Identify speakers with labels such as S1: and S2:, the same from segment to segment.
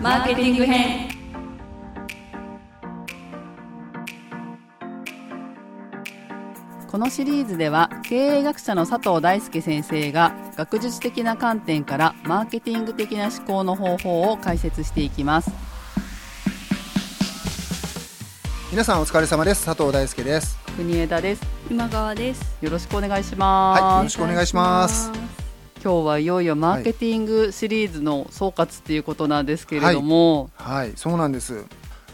S1: マーケティング編。
S2: このシリーズでは経営学者の佐藤大輔先生が学術的な観点からマーケティング的な思考の方法を解説していきます。
S3: 皆さんお疲れ様です。佐藤大輔です。
S2: 国枝です。
S1: 今川です。
S2: よろしくお願いします、
S3: はいよろしくお願いします
S2: 今日はいよいよマーケティングシリーズの総括っていうことなんですけれども、
S3: はい。そうなんです。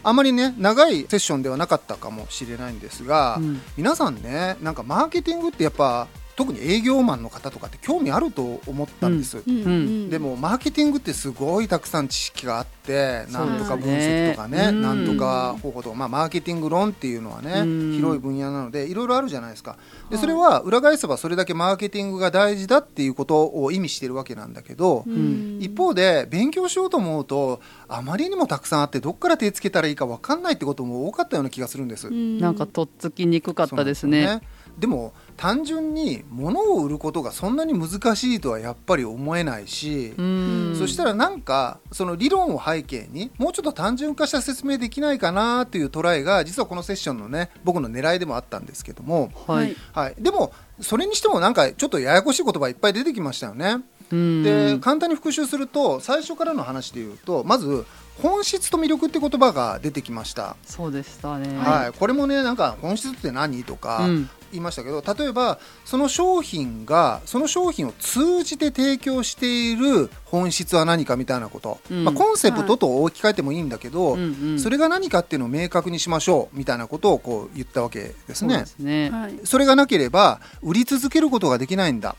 S3: あまりね長いセッションではなかったかもしれないんですが、
S2: うん。
S3: 皆さんねなんかマーケティングってやっぱ特に営業マンの方とかって興味あると思ったんです、
S1: うん。
S2: うん。
S3: でもマーケティングってすごいたくさん知識があってなんとか分析とかね
S2: うん。
S3: なんとか方法とか、まあ、マーケティング論っていうのはね
S2: うん。
S3: 広い分野なのでいろいろあるじゃないですか。でそれは裏返せばそれだけマーケティングが大事だっていうことを意味してるわけなんだけど、
S2: ん。
S3: 一方で勉強しようと思うとあまりにもたくさんあってどっから手つけたらいいか分かんないってことも多かったような気がするんです。
S2: なんかとっつきにくかったですね。
S3: そうなんですよでも単純に物を売ることがそんなに難しいとはやっぱり思えないし、
S2: うん。
S3: そしたらなんかその理論を背景にもうちょっと単純化した説明できないかなというトライが実はこのセッションのね僕の狙いでもあったんですけども、
S2: はい、
S3: はい、でもそれにしてもなんかちょっとややこしい言葉いっぱい出てきましたよね。
S2: うん。
S3: で簡単に復習すると最初からの話で言うとまず本質と魅力って言葉が出てきました。
S2: そうでしたね。
S3: はい、これもねなんか本質って何？とか
S2: うん
S3: 言いましたけど、例えばその商品がその商品を通じて提供している本質は何かみたいなこと、
S2: うん。
S3: まあ、コンセプトと置き換えてもいいんだけど、
S2: うんうん。
S3: それが何かっていうのを明確にしましょうみたいなことをこう言ったわけですね。
S2: そね。
S1: はい。
S3: それがなければ売り続けることができないんだ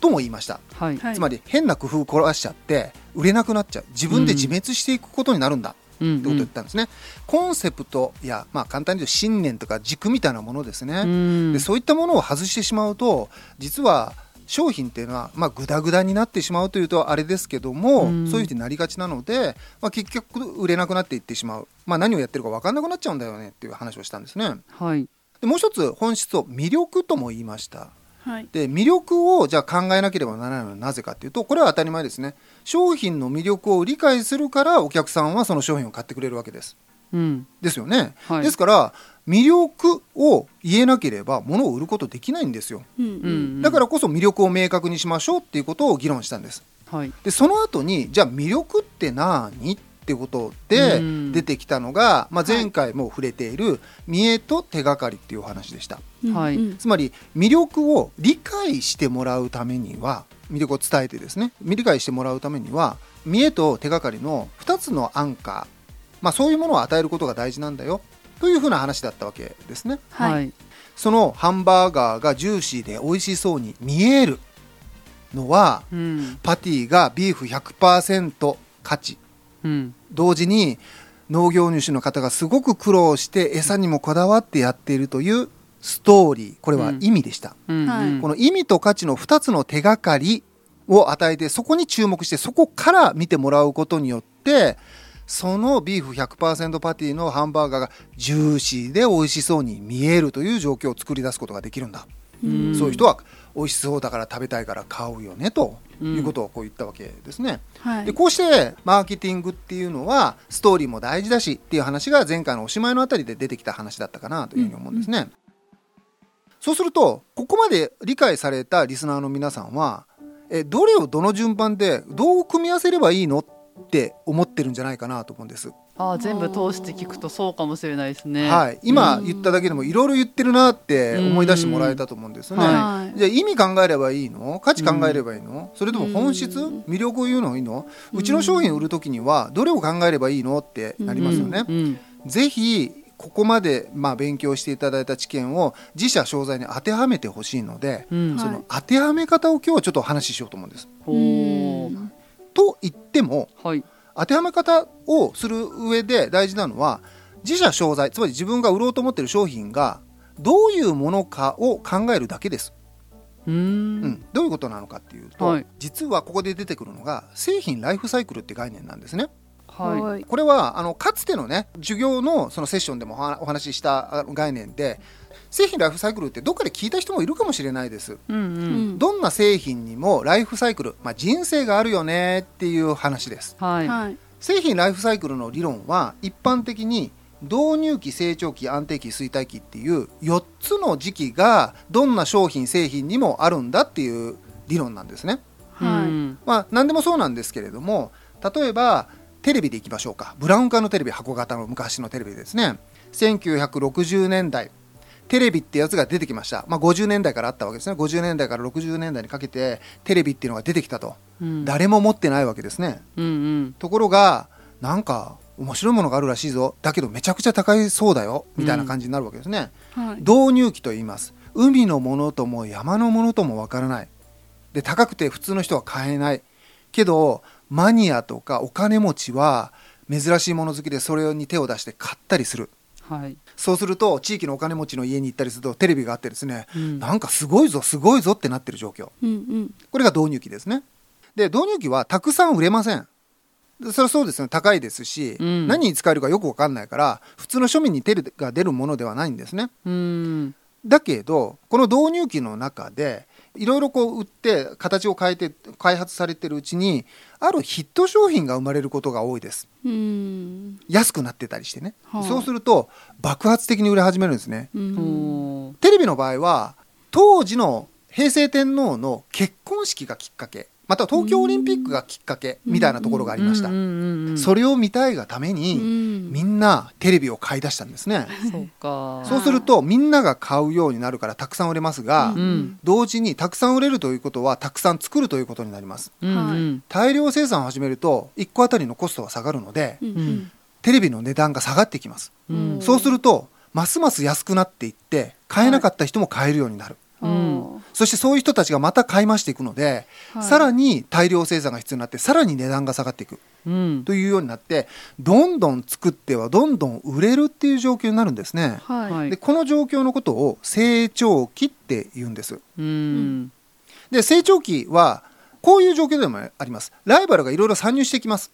S3: とも言いました、
S2: はい、
S1: はい。
S3: つまり変な工夫を凝らしちゃって売れなくなっちゃう。自分で自滅していくことになるんだ、
S2: うん
S3: ってことを言ったんですね、コンセプトや、まあ、簡単に言うと信念とか軸みたいなものですね、
S2: うん。
S3: でそういったものを外してしまうと実は商品っていうのは、まあ、グダグダになってしまうというとあれですけども、
S2: うん。
S3: そういうふうになりがちなので、まあ、結局売れなくなっていってしまう、まあ、何をやってるか分かんなくなっちゃうんだよねっていう話をしたんですね。
S2: はい。
S3: でもう一つ本質を魅力とも言いました
S1: はい。
S3: で魅力をじゃあ考えなければならないのはなぜかっていうとこれは当たり前ですね。商品の魅力を理解するからお客さんはその商品を買ってくれるわけです。
S2: うん。
S3: ですよね、
S2: はい。
S3: ですから魅力を言えなければ物を売ることできないんですよ。
S1: うん
S2: う
S1: うん。
S2: ん
S3: だからこそ魅力を明確にしましょうっていうことを議論したんです。
S2: はい。
S3: でその後にじゃあ魅力って何？ってことで
S2: うん。
S3: 出てきたのが、まあ、前回も触れている見栄と手がかりっていうお話でした。
S2: はい。
S1: うん。
S3: つまり魅力を理解してもらうためには魅力を伝えてですね理解してもらうためには見栄と手がかりの2つのアンカー、まあ、そういうものを与えることが大事なんだよというふうな話だったわけですね。
S2: は
S1: はい。い
S3: そのハンバーガーがジューシーで美味しそうに見えるのは
S2: うん。
S3: パティがビーフ100%価値
S2: うん。
S3: 同時に農業主の方がすごく苦労して餌にもこだわってやっているというストーリー。これは意味でした、
S2: うん。
S1: はい。
S2: うん。
S3: この意味と価値の2つの手がかりを与えてそこに注目してそこから見てもらうことによってそのビーフ100%パティのハンバーガーがジューシーで美味しそうに見えるという状況を作り出すことができるんだ、
S2: うん。
S3: そういう人は美味しそうだから食べたいから買うよねということをこう言ったわけですね。
S1: はい
S3: でこうしてマーケティングっていうのはストーリーも大事だしっていう話が前回のおしまいのあたりで出てきた話だったかなというふうに思うんですね。そうするとここまで理解されたリスナーの皆さんはえどれをどの順番でどう組み合わせればいいのって思ってるんじゃないかなと思うんです。
S2: ああ全部通して聞くとそうかもしれないですね。
S3: はい、今言っただけでもいろいろ言ってるなって思い出してもらえたと思うんですね。
S2: うん
S1: はい。
S3: じゃあ意味考えればいいの？価値考えればいいの、それとも本質？魅力を言うのがいいの？うちの商品を売るときにはどれを考えればいいのってなりますよね。
S2: うん。
S3: ぜひここまでまあ勉強していただいた知見を自社商材に当てはめてほしいので、
S2: うん。
S3: その当てはめ方を今日はちょっとお話ししようと思うんです。と言っても
S2: はい
S3: 当てはめ方をする上で大事なのは自社商材つまり自分が売ろうと思っている商品がどういうものかを考えるだけです。
S2: うー
S3: うん。ん、どういうことなのかっていうと、
S2: はい。
S3: 実はここで出てくるのが製品ライフサイクルって概念なんですね。
S2: はい。
S1: はい。
S3: これはあのかつてのね授業のそのセッションでもお話ししたあ概念で製品ライフサイクルってどっかで聞いた人もいるかもしれないです。
S2: うんうん。
S3: どんな製品にもライフサイクル、まあ、人生があるよねっていう話です。
S2: はい。
S1: はい。
S3: 製品ライフサイクルの理論は一般的に導入期成長期安定期衰退期っていう4つの時期がどんな商品製品にもあるんだっていう理論なんですね。
S1: はい。
S2: うん。
S3: まあ何でもそうなんですけれども例えばテレビでいきましょうか。ブラウン管のテレビ箱型の昔のテレビですね。1960年代テレビってやつが出てきました、まあ、50年代からあったわけですね。50年代から60年代にかけてテレビっていうのが出てきたと、
S2: うん。
S3: 誰も持ってないわけですね。
S2: うんうん。
S3: ところがなんか面白いものがあるらしいぞ。だけどめちゃくちゃ高いそうだよ。みたいな感じになるわけですね、
S1: はい。
S3: 導入期と言います。海のものとも山のものともわからない。で高くて普通の人は買えない。けどマニアとかお金持ちは珍しいもの好きでそれに手を出して買ったりする
S2: はい。
S3: そうすると地域のお金持ちの家に行ったりするとテレビがあってですね、
S2: うん。
S3: なんかすごいぞすごいぞってなってる状況。
S1: うんうん。
S3: これが導入期ですね。で導入期はたくさん売れません。でそれはそうですね。高いですし、
S2: うん。
S3: 何に使えるかよくわかんないから普通の庶民に手が出るものではないんですね。
S2: うん。
S3: だけどこの導入期の中でいろいろこう売って形を変えて開発されてるうちにあるヒット商品が生まれることが多いです。
S1: うん。
S3: 安くなってたりしてね、
S1: はあ
S3: そうすると爆発的に売れ始めるんですね。テレビの場合は当時の平成天皇の結婚式がきっかけまたは東京オリンピックがきっかけみたいなところがありました、それを見たいがため
S1: う
S3: に、
S1: ん。
S3: みんなテレビを買い出したんですね。
S2: そうか。
S3: そうするとみんなが買うようになるからたくさん売れますが、同時にたくさん売れるということはたくさん作るということになります。大量生産を始めると1個あたりのコストが下がるのでテレビの値段が下がってきます。
S2: うん。
S3: そうするとますます安くなっていって買えなかった人も買えるようになる、
S2: うん。
S3: そしてそういう人たちがまた買い増していくので、
S1: はい。
S3: さらに大量生産が必要になってさらに値段が下がっていく。
S2: うん。
S3: というようになってどんどん作ってはどんどん売れるっていう状況になるんですね、
S1: はい。
S2: はい。
S3: でこの状況のことを成長期って言うんです。
S2: うん。
S3: で成長期はこういう状況でもあります。ライバルがいろいろ参入してきます。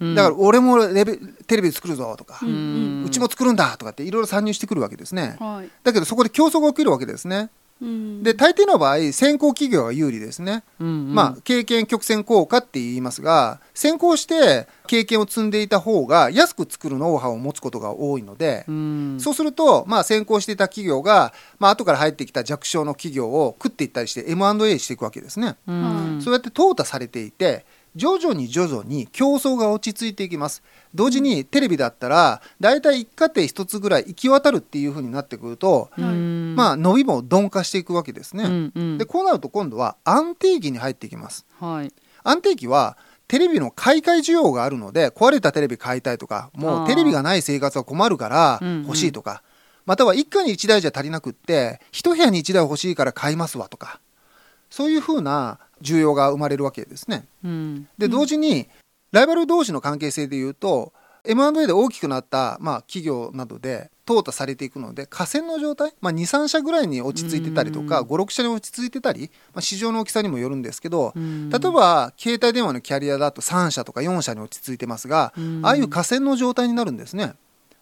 S2: うん。
S3: だから俺もレベテレビ作るぞとか、
S1: う
S2: うん。
S3: うちも作るんだとかっていろいろ参入してくるわけですね。
S1: はい。
S3: だけどそこで競争が起きるわけですね
S1: うん。
S3: で大抵の場合先行企業が有利ですね、
S2: うんうん。
S3: まあ経験曲線効果って言いますが先行して経験を積んでいた方が安く作るノウハウを持つことが多いので、
S2: うん。
S3: そうすると、まあ、先行していた企業が、まあ後から入ってきた弱小の企業を食っていったりして M&A していくわけですね、
S2: うん。
S3: そうやって淘汰されていて徐々に徐々に競争が落ち着いていきます。同時にテレビだったら大体一家庭一つぐらい行き渡るっていう風になってくると、
S2: うん。
S3: まあ伸びも鈍化していくわけですね、
S2: うんうん。
S3: でこうなると今度は安定期に入っていきます。
S2: はい。
S3: 安定期はテレビの買い替え需要があるので壊れたテレビ買いたいとかもうテレビがない生活は困るから
S2: うんうん。
S3: 欲しいとか、または一家に一台じゃ足りなくって一部屋に一台欲しいから買いますわとかそういうふうな需要が生まれるわけですね。
S2: うん。
S3: で同時にライバル同士の関係性でいうと M&A で大きくなった、まあ、企業などで淘汰されていくので河川の状態、まあ、23社ぐらいに落ち着いてたりとか
S2: うん。
S3: 56社に落ち着いてたり、まあ、市場の大きさにもよるんですけど、
S2: うん。
S3: 例えば携帯電話のキャリアだと3社とか4社に落ち着いてますが、
S2: うん。
S3: ああいう河川の状態になるんですね。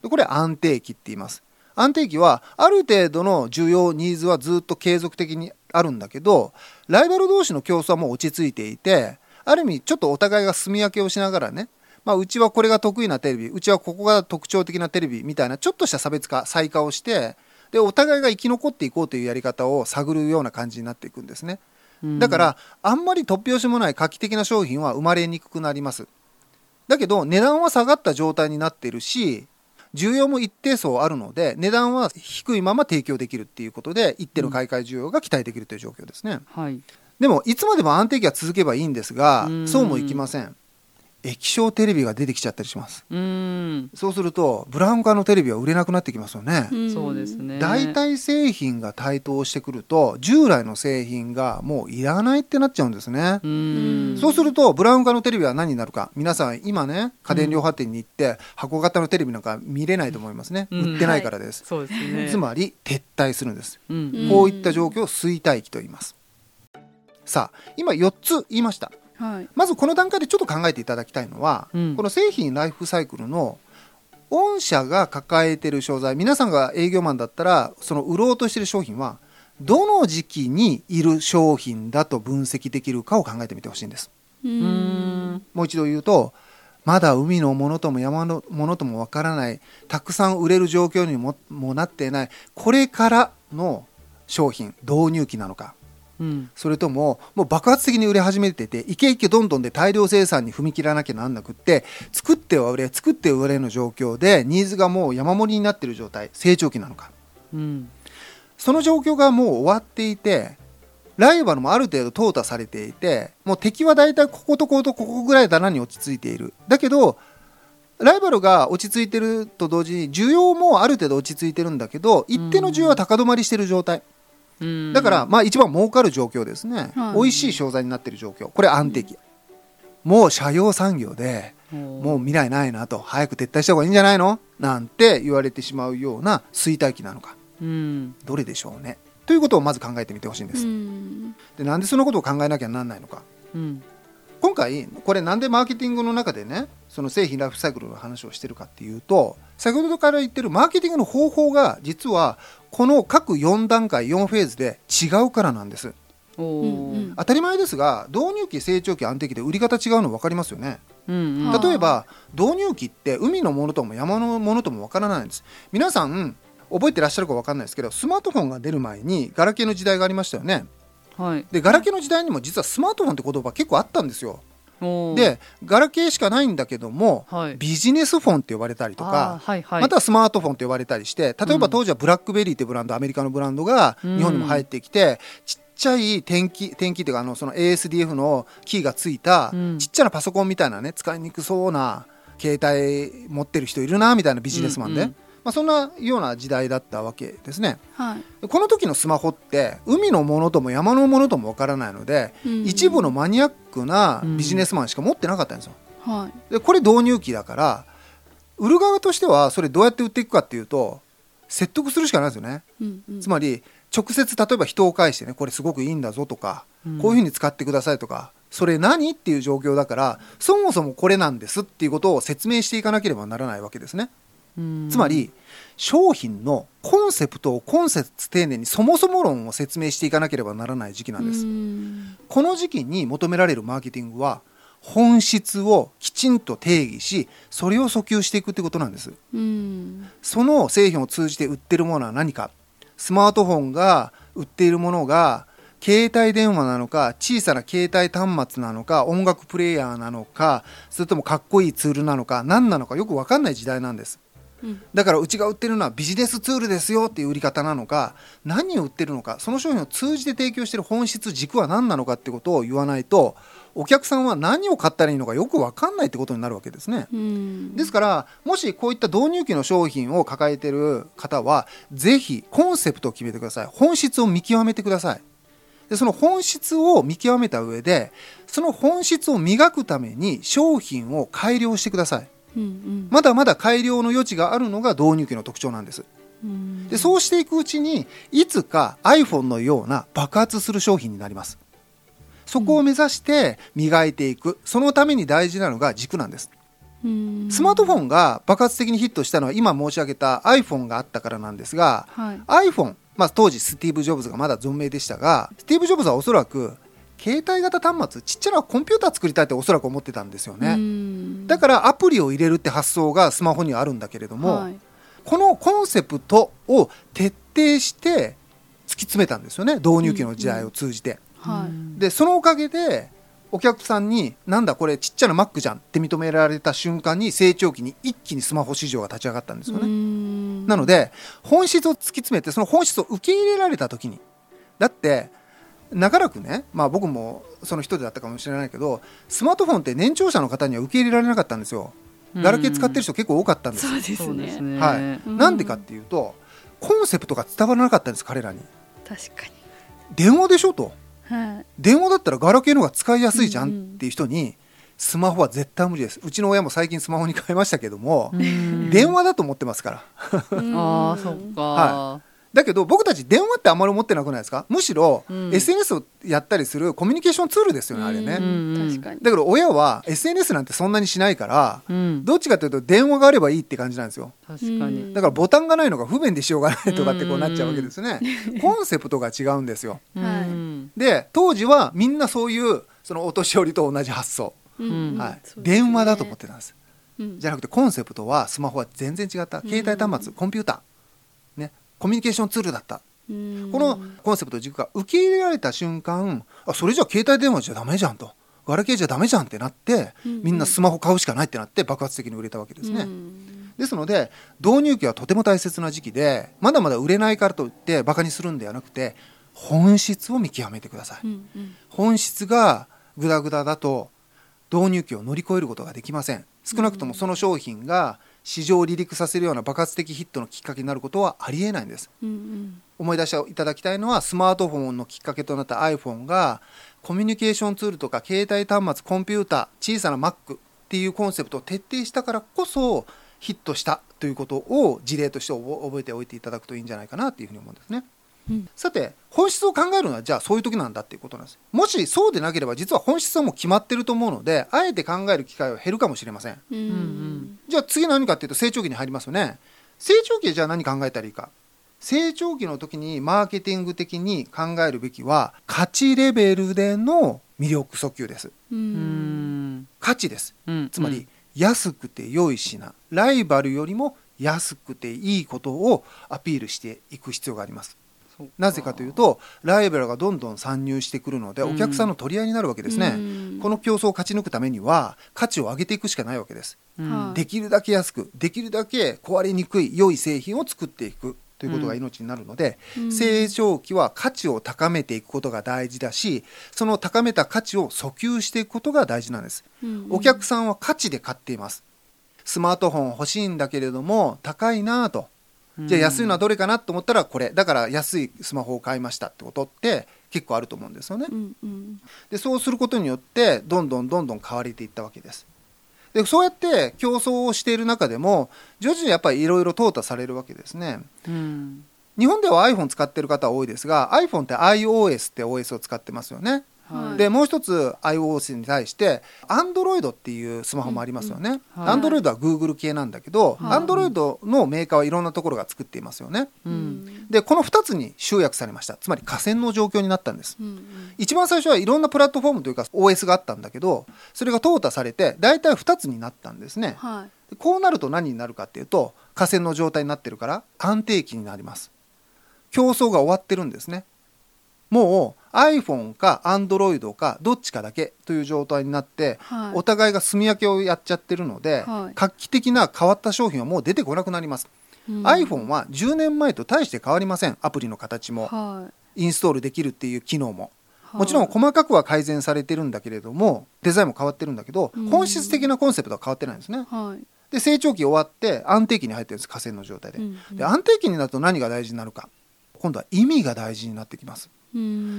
S3: でこれ安定期って言います。安定期はある程度の需要ニーズはずっと継続的にあるんだけどライバル同士の競争はもう落ち着いていてある意味ちょっとお互いが住み分けをしながらねまあ、うちはこれが得意なテレビうちはここが特徴的なテレビみたいなちょっとした差別化細化をしてでお互いが生き残っていこうというやり方を探るような感じになっていくんですね。
S2: うん
S3: だからあんまり突拍子もない画期的な商品は生まれにくくなりますだけど値段は下がった状態になっているし需要も一定層あるので値段は低いまま提供できるっていうことで一定の買い替え需要が期待できるという状況ですね。
S2: はい。
S3: でもいつまでも安定期が続けばいいんですが
S2: うん。
S3: そうもいきません液晶テレビが出てきちゃったりします。
S2: うん。
S3: そうするとブラウン管のテレビは売れなくなってきますよね、
S1: ん。
S2: そうですね。
S3: 代替製品が台頭してくると従来の製品がもういらないってなっちゃうんですね、
S2: うん。
S3: そうするとブラウン管のテレビは何になるか。皆さん今ね家電量販店に行って箱型のテレビなんか見れないと思いますね、
S2: うん。
S3: 売ってないからです、
S2: そうですね。
S3: つまり撤退するんです、
S2: うん。
S1: うん。
S3: こういった状況を衰退期と言います。さあ今4つ言いました
S1: はい。
S3: まずこの段階でちょっと考えていただきたいのは、
S2: うん。
S3: この製品ライフサイクルの御社が抱えている商材皆さんが営業マンだったらその売ろうとしている商品はどの時期にいる商品だと分析できるかを考えてみてほしいんです。
S1: う
S2: うん。ん
S3: もう一度言うとまだ海のものとも山のものともわからないたくさん売れる状況にももなっていないこれからの商品導入期なのか
S2: うん。
S3: それとももう爆発的に売れ始めててイケイケどんどんで大量生産に踏み切らなきゃなんなくって作っては売れ作っては売れの状況でニーズがもう山盛りになってる状態成長期なのか。
S2: うん。
S3: その状況がもう終わっていてライバルもある程度淘汰されていてもう敵は大体こことこことここぐらいだなに落ち着いている。だけどライバルが落ち着いてると同時に需要もある程度落ち着いてるんだけど一定の需要は高止まりしてる状態。
S2: うん
S3: だからまあ一番儲かる状況ですね、
S1: はい。
S3: 美味しい商材になってる状況。これ安定期、もう社用産業でもう未来ないなと。早く撤退した方がいいんじゃないの？なんて言われてしまうような衰退期なのか。
S2: うん。
S3: どれでしょうね。ということをまず考えてみてほしいんです、
S1: うん。
S3: でなんでそのことを考えなきゃなんないのか。
S2: うん。
S3: 今回これなんでマーケティングの中でねその製品ライフサイクルの話をしてるかっていうと先ほどから言ってるマーケティングの方法が実はこの各4段階4フェーズで違うからなんです。当たり前ですが導入期成長期安定期で売り方違うの分かりますよね。
S2: うんうん。
S1: はあ
S3: 例えば導入期って海のものとも山のものとも分からないんです。皆さん覚えてらっしゃるか分かんないですけどスマートフォンが出る前にガラケーの時代がありましたよね。
S2: はい。
S3: でガラケーの時代にも実はスマートフォンって言葉結構あったんですよでガラケーしかないんだけども
S2: はい。
S3: ビジネスフォンって呼ばれたりとか
S2: はいはい。
S3: またはスマートフォンって呼ばれたりして例え
S2: うん。
S3: ば当時はブラックベリーってブランドアメリカのブランドが
S2: うん
S3: 日本にも入ってきてちっちゃい点キ点キっていうかあのその ASDF のキーがついた
S2: うん。
S3: ちっちゃなパソコンみたいなね使いにくそうな携帯持ってる人いるなみたいなビジネスマンで、
S2: うんうん
S3: まあ、そんなような時代だったわけですね。
S1: はい。
S3: この時のスマホって海のものとも山のものともわからないので、
S1: うん。
S3: 一部のマニアックなビジネスマンしか持ってなかったんですよ。
S1: はい。
S3: でこれ導入期だから売る側としてはそれどうやって売っていくかっていうと説得するしかないですよね、
S1: うんうん。
S3: つまり直接例えば人を介してねこれすごくいいんだぞとか、
S2: うん。
S3: こういうふうに使ってくださいとかそれ何っていう状況だからそもそもこれなんですっていうことを説明していかなければならないわけですね、
S2: うん
S3: つまり商品のコンセプトをコンセプト丁寧にそもそも論を説明していかなければならない時期なんです、
S1: うん。
S3: この時期に求められるマーケティングは本質をきちんと定義しそれを訴求していくってことなんです。
S1: うん。
S3: その製品を通じて売ってるものは何か。スマートフォンが売っているものが携帯電話なのか小さな携帯端末なのか音楽プレイヤーなのかそれともかっこいいツールなのか何なのかよく分かんない時代なんです
S1: うん。
S3: だからうちが売ってるのはビジネスツールですよっていう売り方なのか何を売ってるのかその商品を通じて提供している本質軸は何なのかってことを言わないとお客さんは何を買ったらいいのかよく分かんないってことになるわけですね。
S1: うん。
S3: ですからもしこういった導入期の商品を抱えている方はぜひコンセプトを決めてください。本質を見極めてください。でその本質を見極めた上でその本質を磨くために商品を改良してください
S1: うんうん。
S3: まだまだ改良の余地があるのが導入期の特徴なんです。
S1: うん。
S3: でそうしていくうちにいつか iPhone のような爆発する商品になります。そこを目指して磨いていく。そのために大事なのが軸なんです。
S1: うん。
S3: スマートフォンが爆発的にヒットしたのは今申し上げた iPhone があったからなんですが
S1: はい。
S3: iPhone、まあ、当時スティーブ・ジョブズがまだ存命でしたがスティーブ・ジョブズはおそらく携帯型端末ちっちゃなコンピューター作りたいっておそらく思ってたんですよね、
S1: うん
S3: だからアプリを入れるって発想がスマホにはあるんだけれども、
S1: はい。
S3: このコンセプトを徹底して突き詰めたんですよね。導入期の時代を通じて、
S1: はい。
S3: でそのおかげでお客さんになんだこれちっちゃな Mac じゃん。って認められた瞬間に成長期に一気にスマホ市場が立ち上がったんですよね、
S1: うん。
S3: なので本質を突き詰めてその本質を受け入れられた時に。だって長らくね、まあ、僕もその一人だったかもしれないけどスマートフォンって年長者の方には受け入れられなかったんですよ。ガラケー使ってる人結構多かったんです。
S1: そうです
S2: そうです
S1: ね。
S2: ね
S3: はい、
S1: うん。
S3: なんでかっていうとコンセプトが伝わらなかったんです彼らに。
S1: 確か
S3: 電話でしょと。
S1: にはい。
S3: 電話だったらガラケーの方が使いやすいじゃ
S1: うん
S3: っていう人にスマホは絶対無理です。うちの親も最近スマホに変えましたけども、
S2: うん。
S3: 電話だと思ってますから。
S2: ああそっか、
S3: はだけど僕たち電話ってあんまり持ってなくないですか？むしろ、
S2: うん。
S3: SNS をやったりするコミュニケーションツールですよねあれね、
S1: うん
S2: うん。
S1: 確かに。
S3: だから親は SNS なんてそんなにしないから
S2: うん、
S3: どっちかというと電話があればいいって感じなんですよ。
S2: 確かに、
S1: うん。
S3: だからボタンがないのが不便でしようがないとかってこうなっちゃうわけですね。コンセプトが違うんですよ。
S1: はい。
S2: うん
S3: で当時はみんなそういうそのお年寄りと同じ発想。
S1: うん。
S3: はい。
S1: ね
S3: 電話だと思ってたんです。
S1: うん。
S3: じゃなくてコンセプトはスマホは全然違った。携帯端末コンピューター、ね、コミュニケーションツールだった。
S1: うん。
S3: このコンセプト軸が受け入れられた瞬間あそれじゃ携帯電話じゃダメじゃんと。ガラケーじゃダメじゃんってなって
S1: うん。うん
S3: みんなスマホ買うしかないってなって爆発的に売れたわけですね。
S1: うん。
S3: ですので導入期はとても大切な時期でまだまだ売れないからといってバカにするんではなくて本質を見極めてください。
S1: うんうん。
S3: 本質がグダグダだと導入期を乗り越えることができません。少なくともその商品が市場を離陸させるような爆発的ヒットのきっかけになることはありえないんです
S1: うん
S3: 思い出していただきたいのはスマートフォンのきっかけとなった iPhone がコミュニケーションツールとか携帯端末コンピューター小さな Mac っていうコンセプトを徹底したからこそヒットしたということを事例として覚覚えておいていただくといいんじゃないかなっていうふうに思うんですね。
S1: うん。
S3: さて本質を考えるのはじゃあそういう時なんだっていうことなんです。もしそうでなければ実は本質はもう決まってると思うのであえて考える機会は減るかもしれません。
S1: うん。うん
S3: じゃあ次何かっていうと成長期に入りますよね。成長期でじゃあ何考えたらいいか。成長期の時にマーケティング的に考えるべきは価値レベルでの魅力訴求です。価値です。
S2: うん。
S3: つまり安くて良い品。ライバルよりも安くていいことをアピールしていく必要がありますなぜかというとライバルがどんどん参入してくるので
S2: うん。
S3: お客さんの取り合いになるわけですね、
S1: うん。
S3: この競争を勝ち抜くためには価値を上げていくしかないわけです、
S2: うん。
S1: はい。
S3: できるだけ安くできるだけ壊れにくい良い製品を作っていくということが命になるので、
S1: うん。
S3: 成長期は価値を高めていくことが大事だしその高めた価値を訴求していくことが大事なんです。
S1: うん。
S3: お客さんは価値で買っています。スマートフォン欲しいんだけれども高いなぁとじゃあ安いのはどれかなと思ったらこれ。だから安いスマホを買いましたってことって結構あると思うんですよね。
S1: うんうん。
S3: でそうすることによってどんどんどんどん買われていったわけです。でそうやって競争をしている中でも徐々にやっぱりいろいろ淘汰されるわけですね。
S2: うん。
S3: 日本では iPhone 使ってる方は多いですが iPhone って iOS って OS を使ってますよね
S2: はい。
S3: でもう一つ iOS に対して Android っていうスマホもありますよね、
S2: うんはい。
S3: Android は Google 系なんだけど、
S1: はい。
S3: Android のメーカーはいろんなところが作っていますよね。
S2: う
S1: うん。ん
S3: でこの2つに集約されました。つまり河川の状況になったんです。
S1: うん
S3: 一番最初はいろんなプラットフォームというか OS があったんだけどそれが淘汰されて大体2つになったんですね。
S1: はい。
S3: でこうなると何になるかっていうと河川の状態になってるから安定期になります。競争が終わってるんですね。もう iPhone か Android かどっちかだけという状態になって
S1: はい。
S3: お互いが住み分けをやっちゃってるので、
S1: はい。
S3: 画期的な変わった商品はもう出てこなくなります、
S1: うん。
S3: iPhone は10年前と大して変わりません。アプリの形も。
S1: はい。
S3: インストールできるっていう機能も。
S1: はい。
S3: もちろん細かくは改善されてるんだけれどもデザインも変わってるんだけど
S1: うん。
S3: 本質的なコンセプトは変わってないんですね。
S1: はい。
S3: で成長期終わって安定期に入ってるんです河川の状態で,、
S1: うんうん。
S3: で安定期になると何が大事になるか。今度は意味が大事になってきます。
S1: うん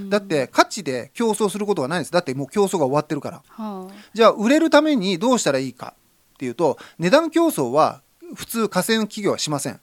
S3: だって価値で競争することがないんです。だってもう競争が終わってるから。
S1: はい
S3: じゃあ売れるためにどうしたらいいかっていうと値段競争は普通河川企業はしません。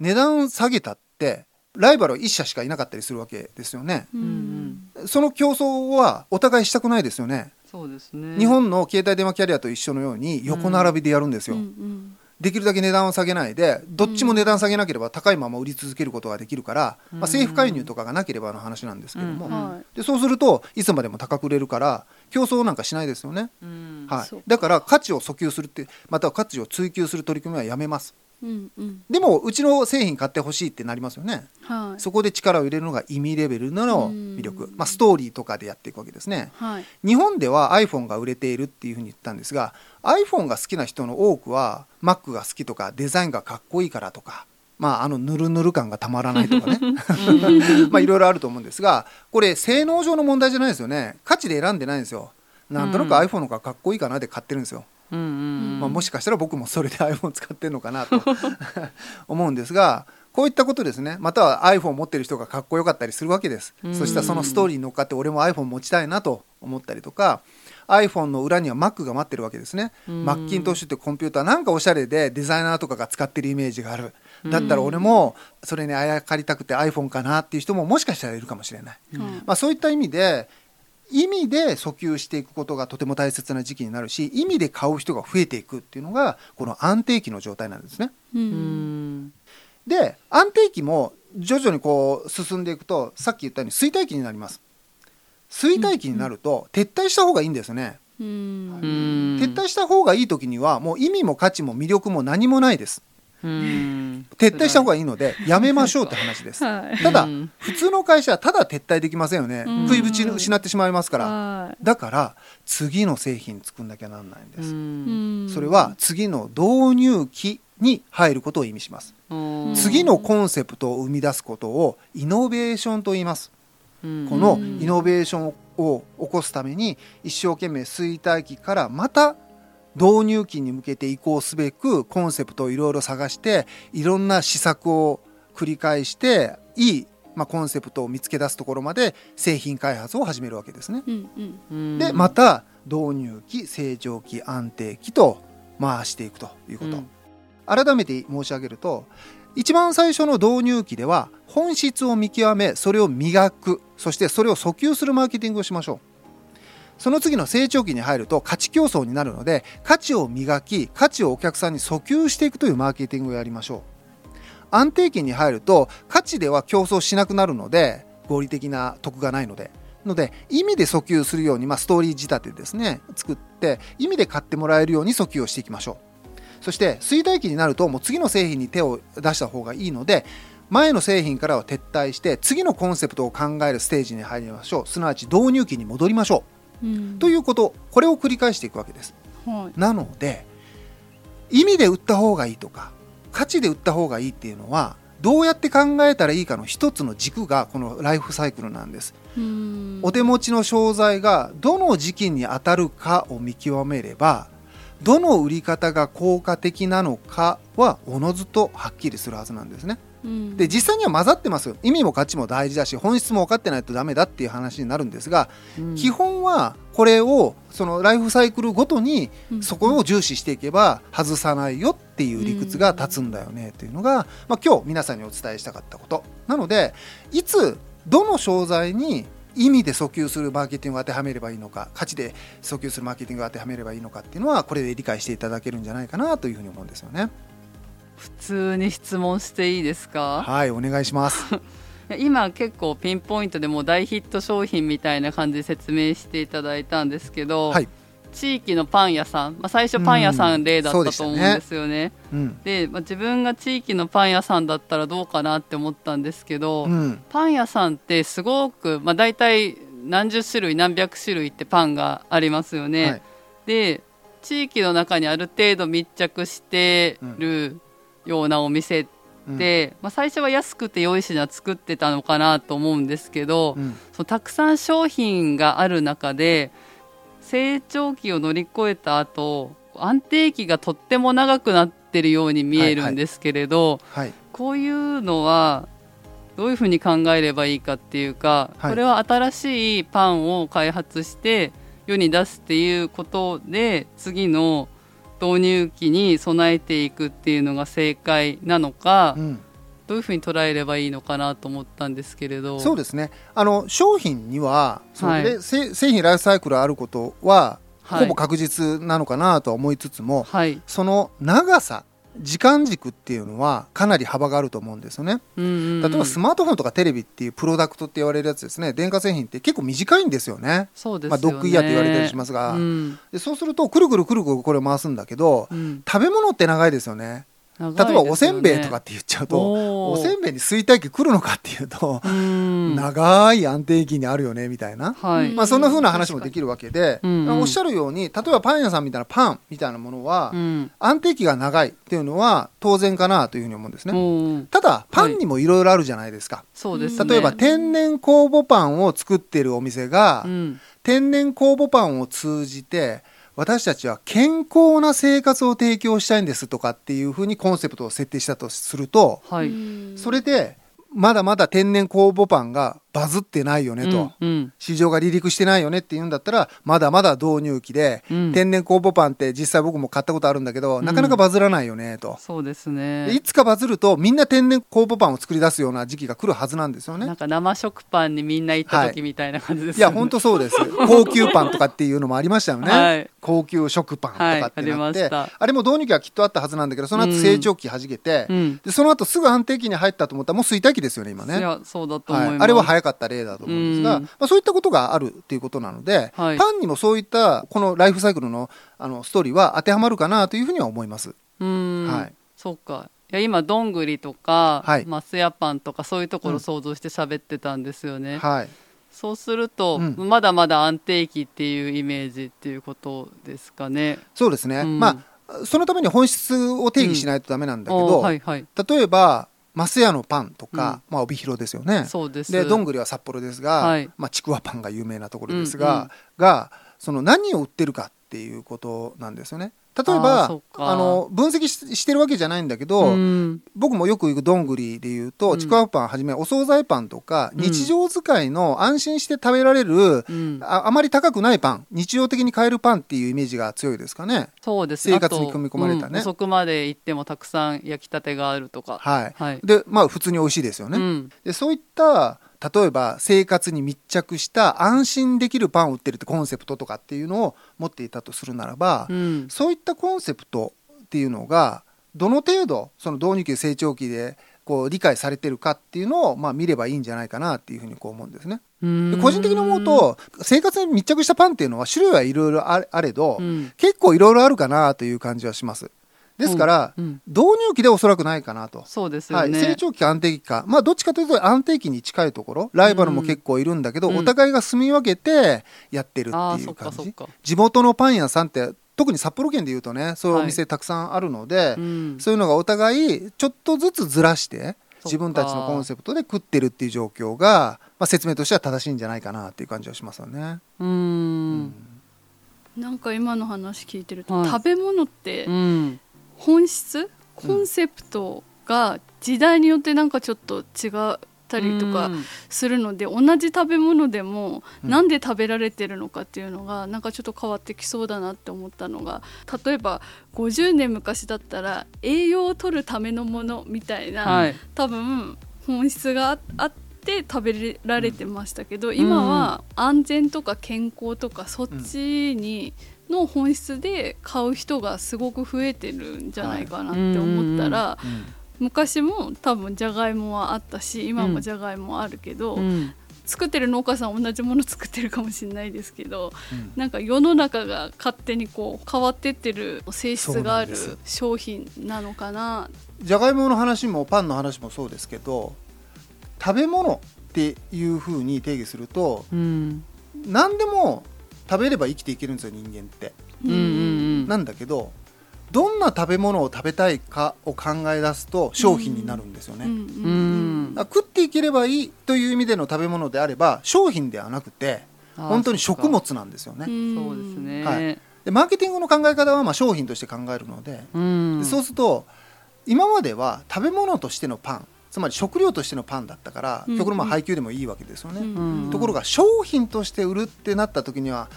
S3: 値段下げたってライバルは1社しかいなかったりするわけですよね。
S1: うん。
S3: その競争はお互いしたくないですよね。
S2: そうですね。
S3: 日本の携帯電話キャリアと一緒のように横並びでやるんですよ、
S1: うんうん
S3: できるだけ値段を下げないでどっちも値段下げなければ高いまま売り続けることができるから、まあ、政府介入とかがなければの話なんですけども、でそうするといつまでも高く売れるから競争なんかしないですよね、
S2: うん。
S3: はい。だから価値を訴求するってまたは価値を追求する取り組みはやめます
S1: うんうん。
S3: でもうちの製品買ってほしいってなりますよね。
S1: はい。
S3: そこで力を入れるのが意味レベルの魅力、まあ、ストーリーとかでやっていくわけですね。
S1: はい。
S3: 日本では iPhone が売れているっていうふうに言ったんですが iPhone が好きな人の多くは Mac が好きとかデザインがかっこいいからとかまああのヌルヌル感がたまらないとかね。まあいろいろあると思うんですがこれ性能上の問題じゃないですよね。価値で選んでないんですよ。なんとなく
S2: うん。
S3: iPhone の方がかっこいいかなで買ってるんですよ、
S2: うんうん
S3: まあ、もしかしたら僕もそれで iPhone 使ってるのかなと 思うんですがこういったことですね。または iPhone を持ってる人がかっこよかったりするわけです、
S2: うん。
S3: そしたらそのストーリーに乗っかって俺も iPhone 持ちたいなと思ったりとか iPhone の裏には Mac が待ってるわけですね、
S2: うん。
S3: マッキントッシュってコンピューターなんかおしゃれでデザイナーとかが使ってるイメージがある。だったら俺もそれにあやかりたくて iPhone かなっていう人ももしかしたらいるかもしれない、
S1: はい
S3: まあ、そういった意味で意味で訴求していくことがとても大切な時期になるし意味で買う人が増えていくっていうのがこの安定期の状態なんですね。で安定期も徐々にこう進んでいくとさっき言ったように衰退期になります。衰退期になると撤退した方がいいんですよね。撤退した方がいい時にはもう意味も価値も魅力も何もないです。
S2: うん
S3: 撤退した方がいいのでやめましょうって話です。
S1: はい。
S3: ただ
S2: うん。
S3: 普通の会社はただ撤退できませんよね。
S1: うん。
S3: 食いぶち失ってしまいますから。
S1: は
S3: だから次の製品作んなきゃなんないんで
S2: う
S3: すそれは次の導入期に入ることを意味します。
S2: うん。
S3: 次のコンセプトを生み出すことをイノベーションと言います。
S2: うん。
S3: このイノベーションを起こすために一生懸命衰退期からまた導入期に向けて移行すべくコンセプトをいろいろ探していろんな施策を繰り返していい、まあ、コンセプトを見つけ出すところまで製品開発を始めるわけですね。
S1: うんうん
S2: うん
S3: でまた導入期成長期安定期と回していくということ。
S2: うん
S3: 改めて申し上げると一番最初の導入期では本質を見極めそれを磨くそしてそれを訴求するマーケティングをしましょうその次の成長期に入ると価値競争になるので価値を磨き価値をお客さんに訴求していくというマーケティングをやりましょう。安定期に入ると価値では競争しなくなるので合理的な得がないので。ので意味で訴求するように、まあ、ストーリー仕立てですね作って意味で買ってもらえるように訴求をしていきましょう。そして衰退期になるともう次の製品に手を出した方がいいので前の製品からは撤退して次のコンセプトを考えるステージに入りましょう。すなわち導入期に戻りましょ
S1: う。
S3: ということこれを繰り返していくわけです。
S1: はい。
S3: なので意味で売った方がいいとか価値で売った方がいいっていうのはどうやって考えたらいいかの一つの軸がこのライフサイクルなんです。
S1: うん。
S3: お手持ちの商材がどの時期に当たるかを見極めればどの売り方が効果的なのかはおのずとはっきりするはずなんですね。
S1: うん。
S3: で実際には混ざってますよ。意味も価値も大事だし本質も分かってないとダメだっていう話になるんですが、
S2: うん。
S3: 基本はこれをそのライフサイクルごとに
S1: うん。
S3: そこを重視していけば外さないよっていう理屈が立つんだよねっていうのが、まあ、今日皆さんにお伝えしたかったことなのでいつどの商材に意味で訴求するマーケティングを当てはめればいいのか価値で訴求するマーケティングを当てはめればいいのかっていうのはこれで理解していただけるんじゃないかなというふうに思うんですよね
S2: 普通に質問していいですか？
S3: はいお願いします。
S2: 今結構ピンポイントでもう大ヒット商品みたいな感じで説明していただいたんですけど、
S3: はい。
S2: 地域のパン屋さん、まあ、最初パン屋さん例だったと思うん
S3: で
S2: すよね。
S3: うん
S2: で、まあ、自分が地域のパン屋さんだったらどうかなって思ったんですけど、
S3: うん。
S2: パン屋さんってすごく、まあ、大体何十種類何百種類ってパンがありますよね。
S3: はい。
S2: で地域の中にある程度密着してるようなお店
S3: うん。
S2: で、まあ、最初は安くて良い品作ってたのかなと思うんですけど、
S3: うん。
S2: そのたくさん商品がある中で成長期を乗り越えた後安定期がとっても長くなってるように見えるんですけれど、
S3: はい。
S2: こういうのはどういうふうに考えればいいかっていうか、
S3: はい。
S2: これは新しいパンを開発して世に出すっていうことで次の導入期に備えていくっていうのが正解なのか、
S3: うん。
S2: どういうふうに捉えればいいのかなと思ったんですけれど。
S3: そうですね。あの商品にはそ
S2: はい。
S3: れで、せ製品ライフサイクルあることは、
S2: はい。
S3: ほぼ確実なのかなとは思いつつも
S2: はい、
S3: その長さ時間軸っていうのはかなり幅があると思うんですよね。
S2: うんうんうん。
S3: 例えばスマートフォンとかテレビっていうプロダクトって言われるやつですね。電化製品って結構短いんですよね。まあ、
S2: そうですよね、
S3: ドッグイヤーって言われたりしますが、
S2: うん。
S3: でそうするとくるくるくるくるこれ回すんだけど
S2: うん。
S3: 食べ物って長いですよね
S2: ね。
S3: 例えばおせんべいとかって言っちゃうと
S2: お
S3: せんべいに衰退期来るのかっていうと、
S2: うん。
S3: 長い安定期にあるよねみたいな、
S2: はい、
S3: まあ、そんな風な話もできるわけで、おっしゃるように例えばパン屋さんみたいなパンみたいなものは、
S2: うん。
S3: 安定期が長いっていうのは当然かなというふうに思うんですね。
S2: うん
S3: ただパンにもいろいろあるじゃないですか。
S2: そうですね。
S3: 例えば天然酵母パンを作ってるお店が、
S2: うん。
S3: 天然酵母パンを通じて私たちは健康な生活を提供したいんですとかっていうふうにコンセプトを設定したとすると、
S2: はい、
S1: うん。
S3: それでまだまだ天然酵母パンがバズってないよねと、
S2: うんうん。
S3: 市場が離陸してないよねって言うんだったらまだまだ導入期で、
S2: うん。
S3: 天然酵母パンって実際僕も買ったことあるんだけど、
S2: うん。
S3: なかなかバズらないよねと。
S2: そうです
S3: で
S2: ね
S3: いつかバズるとみんな天然酵母パンを作り出すような時期が来るはずなんですよね。
S2: なん。か生食パンにみんな行った時みたいな感じです
S3: い。や本当そうです。高級パンとかっていうのもありましたよね、
S2: はい。
S3: 高級食パンとかってなって、
S2: はいあ
S3: れも導入期はきっとあったはずなんだけどその後成長期はじけて、
S2: うん。
S3: でその後すぐ安定期に入ったと思ったらもう衰退期ですよね今ね。
S2: いやそうだと思います、
S3: はい、あれは早かった例だと思うんですが、
S2: うん。
S3: まあ、そういったことがあるっていうことなので、
S2: はい。
S3: パンにもそういったこのライフサイクルのあのストーリーは当てはまるかなというふうには思います。
S2: うん、
S3: はい。
S2: そうか。いや今どんぐりとか、
S3: はい。
S2: マスヤパンとかそういうところ想像して喋ってたんですよね、
S3: はい、
S2: そうすると、
S3: うん。
S2: まだまだ安定期っていうイメージっていうことですかね。
S3: そうですね、
S2: うん。
S3: まあそのために本質を定義しないとダメなんだけど、
S2: おーはいはい。
S3: 例えばマスヤのパンとか、まあ、帯広ですよね。
S2: そうです。
S3: でどんぐりは札幌ですが、
S2: はい。
S3: まあ、ちくわパンが有名なところですが、がその何を売ってるかっていうことなんですよね。例えば
S2: そっか。
S3: の分析ししてるわけじゃないんだけど、
S2: うん。
S3: 僕もよく行くどんぐりで言うと、
S2: うん。
S3: ちくわパンはじめお惣菜パンとか、
S2: うん。
S3: 日常使いの安心して食べられる、
S2: うん。
S3: ああまり高くないパン日常的に買えるパンっていうイメージが強いですかね。
S2: そうです。
S3: 生活に組み込まれたね。
S2: うん遅くまで行ってもたくさん焼きたてがあるとか。
S3: はい、
S2: はい。
S3: でまあ普通に美味しいですよね、
S2: うん。
S3: でそういった例えば生活に密着した安心できるパンを売ってるってコンセプトとかっていうのを持っていたとするならば、
S2: うん
S3: そういったコンセプトっていうのがどの程度その導入期成長期でこう理解されてるかっていうのをまあ見ればいいんじゃないかなっていうふうにこう思うんですね。で個人的に思うと生活に密着したパンっていうのは種類はいろいろあれあれど、
S2: うん
S3: 結構いろいろあるかなという感じはします。ですから、
S2: うん
S3: 導入期でおそらくないかなと。
S2: そうですよ
S3: はい、
S2: ね、
S3: 成長期か安定期か、まあ、どっちかというと安定期に近いところ。ライバルも結構いるんだけど、
S2: うん。
S3: お互いが住み分けてやってる
S2: っ
S3: っていう感じ。
S2: かそっか。
S3: 地元のパン屋さんって特に札幌県でいうとねそういうお店たくさんあるので、
S2: うん。
S3: そういうのがお互いちょっとずつずらして自分たちのコンセプトで食ってるっていう状況が、まあ、説明としては正しいんじゃないかなっていう感じはしますよね。
S2: うん。
S1: なんか今の話聞いてると、
S2: はい。
S1: 食べ物って
S2: うん
S1: 本質コンセプトが時代によってなんかちょっと違ったりとか
S2: うん。
S1: するので同じ食べ物でも
S3: うん。
S1: なんで食べられてるのかっていうのがなんかちょっと変わってきそうだなって思ったのが例えば50年昔だったら栄養を取るためのものみたいな、
S2: はい。
S1: 多分本質がああって食べられてましたけど、今は安全とか健康とかそっちにの本質で買う人がすごく増えてるんじゃないかなって思ったら、
S3: うん。
S1: 昔も多分じゃがいもはあったし今もじゃがいもあるけど、
S2: うん。
S1: 作ってる農家さん同じもの作ってるかもしれないですけど
S3: うん。
S1: なんか世の中が勝手にこう変わってってる性質がある商品なのかな。
S3: じゃがいもの話もパンの話もそうですけど食べ物っていうふうに定義すると
S2: うん。
S3: 何でも食べれば生きていけるんですよ人間って。
S2: うんうん
S3: なんだけどどんな食べ物を食べたいかを考え出すと商品になるんですよね。
S1: うん
S3: 食っていければいいという意味での食べ物であれば商品ではなくて本当に食物なんですよね。
S2: そうですね、
S3: はい。でマーケティングの考え方はまあ商品として考えるのでそうすると今までは食べ物としてのパンつまり食料としてのパンだったから
S1: うん。
S3: 極論まあ配給でもいいわけですよね。
S2: うん。
S3: ところが商品として売るってなった時には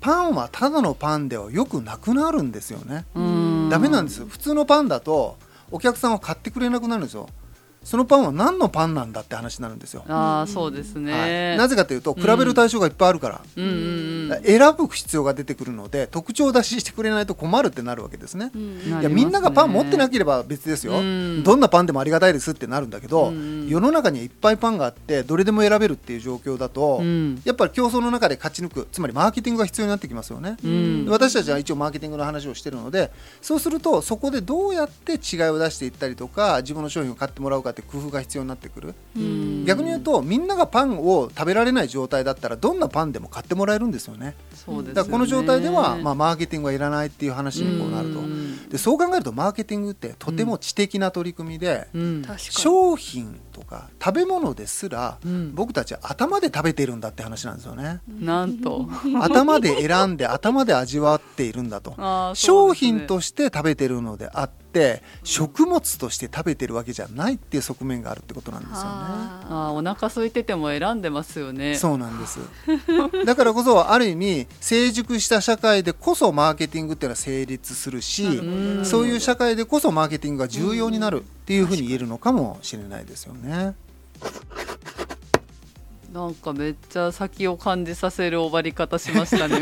S3: パンはただのパンではよくなくなるんですよね。
S2: うん。
S3: ダメなんですよ。普通のパンだとお客さんは買ってくれなくなるんですよそのパンは何のパンなんだって話になるんですよ、
S2: ああそうですね、
S3: はい、なぜかというと比べる対象がいっぱいあるから、
S2: うんうんうん。
S3: 選ぶ必要が出てくるので特徴出ししてくれないと困るってなるわけですね、
S1: うん。
S2: ない
S3: やみんながパン持ってなければ別ですよ、
S2: うん。
S3: どんなパンでもありがたいですってなるんだけど、
S2: うん
S3: 世の中にはいっぱいパンがあってどれでも選べるっていう状況だと、
S2: うん。
S3: やっぱり競争の中で勝ち抜くつまりマーケティングが必要になってきますよね、
S2: うん。
S3: 私たちは一応マーケティングの話をしてるのでそうするとそこでどうやって違いを出していったりとか自分の商品を買ってもらうかって工夫が必要になってくる、
S1: うん。
S3: 逆に言うとみんながパンを食べられない状態だったらどんなパンでも買ってもらえるんですよね。
S2: そうですよね。
S3: だからこの状態では、まあ、マーケティングはいらないっていう話にこうなると
S2: うん。
S3: でそう考えるとマーケティングってとても知的な取り組みで、
S2: うん。
S3: 商品とか食べ物ですら、
S2: うん。
S3: 僕たちは頭で食べてるんだって話なんですよね。
S2: なんと。
S3: 頭で選んで頭で味わっているんだと。
S2: あーそ
S3: 商品として食べてるのであって食物として食べてるわけじゃないっていう側面があるってことなんですよね。
S1: あ
S2: お腹空いてても選んでますよね
S3: そうなんです だからこそある意味成熟した社会でこそマーケティングっていうのは成立するし
S2: うん
S3: そういう社会でこそマーケティングが重要になるっていうふうに言えるのかもしれないですよね。
S2: なんかめっちゃ先を感じさせる終わり方しましたね。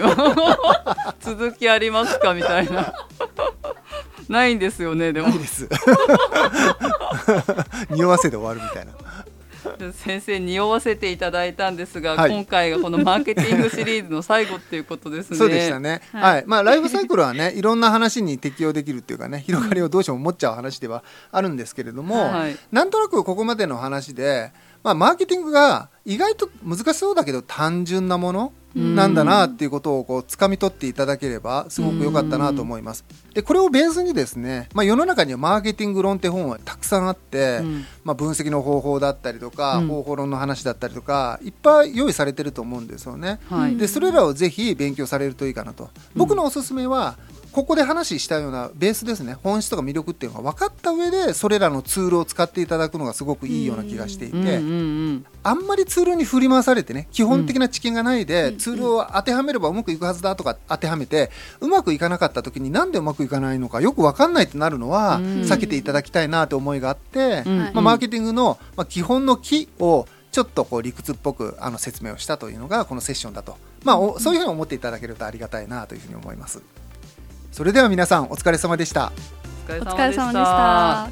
S2: 続きありますかみたいな。ないんですよねでも。
S3: ないです。匂わせで終わるみたいな。
S2: 先生に匂わせていただいたんですが、
S3: はい。
S2: 今回がこのマーケティングシリーズの最後っていうことですね。
S3: そうでしたね。
S1: はい。
S3: はい、まあライフサイクルはね、いろんな話に適用できるっていうかね、広がりをどうしても持っちゃう話ではあるんですけれども、
S2: はい。
S3: なんとなくここまでの話で、まあマーケティングが意外と難しそうだけど単純なものなんだなっていうことをこう掴み取っていただければすごく良かったなと思います。でこれをベースにですね、まあ世の中にはマーケティング論って本はたくさんあって、
S2: うん。
S3: まあ分析の方法だったりとか、
S2: うん。
S3: 方法論の話だったりとかいっぱい用意されてると思うんですよね。
S2: はい。
S3: でそれらをぜひ勉強されるといいかなと。僕のおすすめはここで話したようなベースですね。本質とか魅力っていうのが分かった上でそれらのツールを使っていただくのがすごくいいような気がしていて、
S2: うんうんうん
S3: あんまりツールに振り回されてね基本的な知見がないで、
S1: うん。
S3: ツールを当てはめればうまくいくはずだとか当てはめてうまくいかなかった時になんでうまくいかないのかよく分かんないってなるのは、
S2: うん。
S3: 避けていただきたいなという思いがあって、
S2: うん。
S3: まあ、マーケティングの、まあ、基本の木をちょっとこう理屈っぽくあの説明をしたというのがこのセッションだと、まあ、おそういうふうに思っていただけるとありがたいなというふうに思いますそれでは皆さんお疲れ様でした。
S2: お疲れ
S1: お
S2: 様でした。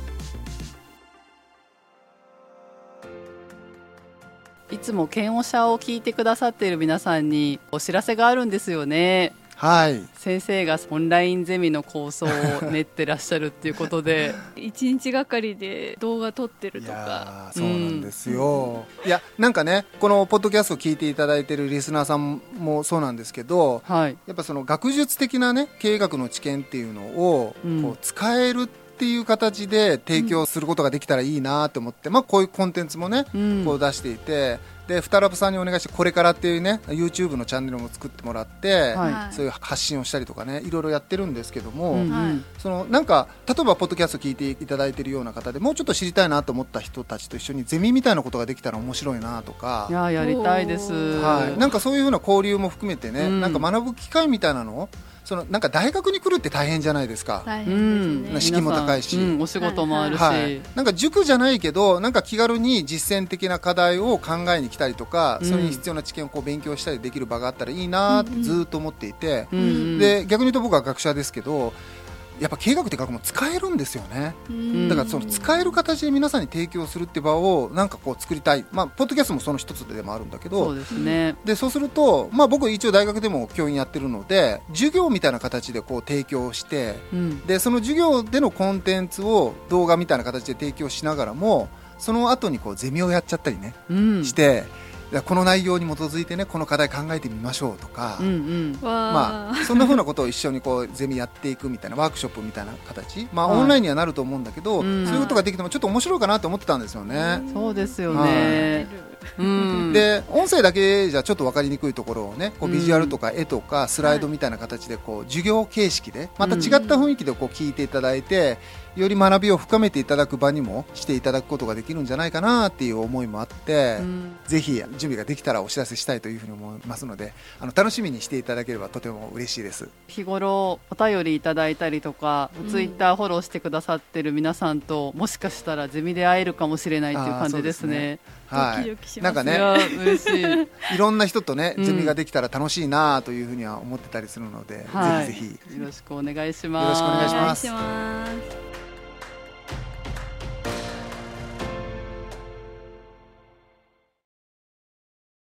S2: いつも剣お社を聞いてくださっている皆さんにお知らせがあるんですよね
S3: はい。
S2: 先生がオンラインゼミの構想を練ってらっしゃるっていうことで
S1: 一日がかりで動画撮ってる
S3: い
S1: とか。
S3: そうなんですよ、いやなんかねこのポッドキャストを聞いていただいているリスナーさんもそうなんですけど
S2: はい。
S3: やっぱその学術的なね経営学の知見っていうのを
S2: うん。
S3: こう使えるっていう形で提供することができたらいいなと思って、まあ、こういうコンテンツもね、
S2: うん
S3: こう出していてでフタラブさんにお願いしてこれからっていうね YouTube のチャンネルも作ってもらって、
S2: はい。
S3: そういう発信をしたりとかねいろいろやってるんですけども、
S2: うんうん。
S1: はい
S3: そのなんか例えばポッドキャスト聞いていただいているような方でもうちょっと知りたいなと思った人たちと一緒にゼミみたいなことができたら面白いなとか。
S2: い。やーやりたいです。
S3: はい、なんかそういうふうな交流も含めてね、
S2: うん。
S3: なんか学ぶ機会みたいなのをそのなんか大学に来るって大変じゃないですか、
S1: 大
S2: うん
S1: 変ですね。
S3: 敷居も高いし。
S2: うんお仕事もあるし、
S3: はい、なんか塾じゃないけどなんか気軽に実践的な課題を考えに来たりとか、
S2: うん。
S3: それに必要な知見をこう勉強したりできる場があったらいいなってずーっと思っていて、
S2: うんうん。
S3: で逆に言うと僕は学者ですけどやっぱ経営学って学問使えるんですよね。
S1: うん。
S3: だからその使える形で皆さんに提供するって場をなんかこう作りたい、まあ、ポッドキャストもその一つでもあるんだけど。
S2: そうですね。
S3: でそうすると、まあ、僕一応大学でも教員やってるので授業みたいな形でこう提供して
S2: うん。
S3: でその授業でのコンテンツを動画みたいな形で提供しながらもその後にこうゼミをやっちゃったりね、
S2: うん。
S3: してこの内容に基づいてねこの課題考えてみましょうとか。
S2: うんうん。
S1: わ
S3: まあ、そんなふうなことを一緒にこうゼミやっていくみたいなワークショップみたいな形、まあ、
S2: はい。
S3: オンラインにはなると思うんだけど、
S2: うん。
S3: そういうことができてもちょっと面白いかなと思ってたんですよね。
S2: そうですよ
S3: は
S2: ね、うん、
S3: で音声だけじゃちょっと分かりにくいところをねこう
S2: うん。
S3: ビジュアルとか絵とかスライドみたいな形でこう授業形式でまた違った雰囲気でこう聞いていただいてより学びを深めていただく場にもしていただくことができるんじゃないかなっていう思いもあって、
S2: うん。
S3: ぜひ準備ができたらお知らせしたいというふうに思いますのであの楽しみにしていただければとても嬉しいです。
S2: 日頃お便りいただいたりとか、
S1: うん。
S2: ツイッターフォローしてくださってる皆さんともしかしたらゼミで会えるかもしれないっていう感じですね。
S3: はい、なんかね。
S2: 嬉しい。
S3: いろんな人とね
S2: うん。
S3: ゼミができたら楽しいなというふうには思ってたりするので、
S2: はい。
S3: ぜひぜひ。
S2: よろしくお願いし
S3: よろ
S2: ます。
S3: しくお願いします。
S1: お願いします。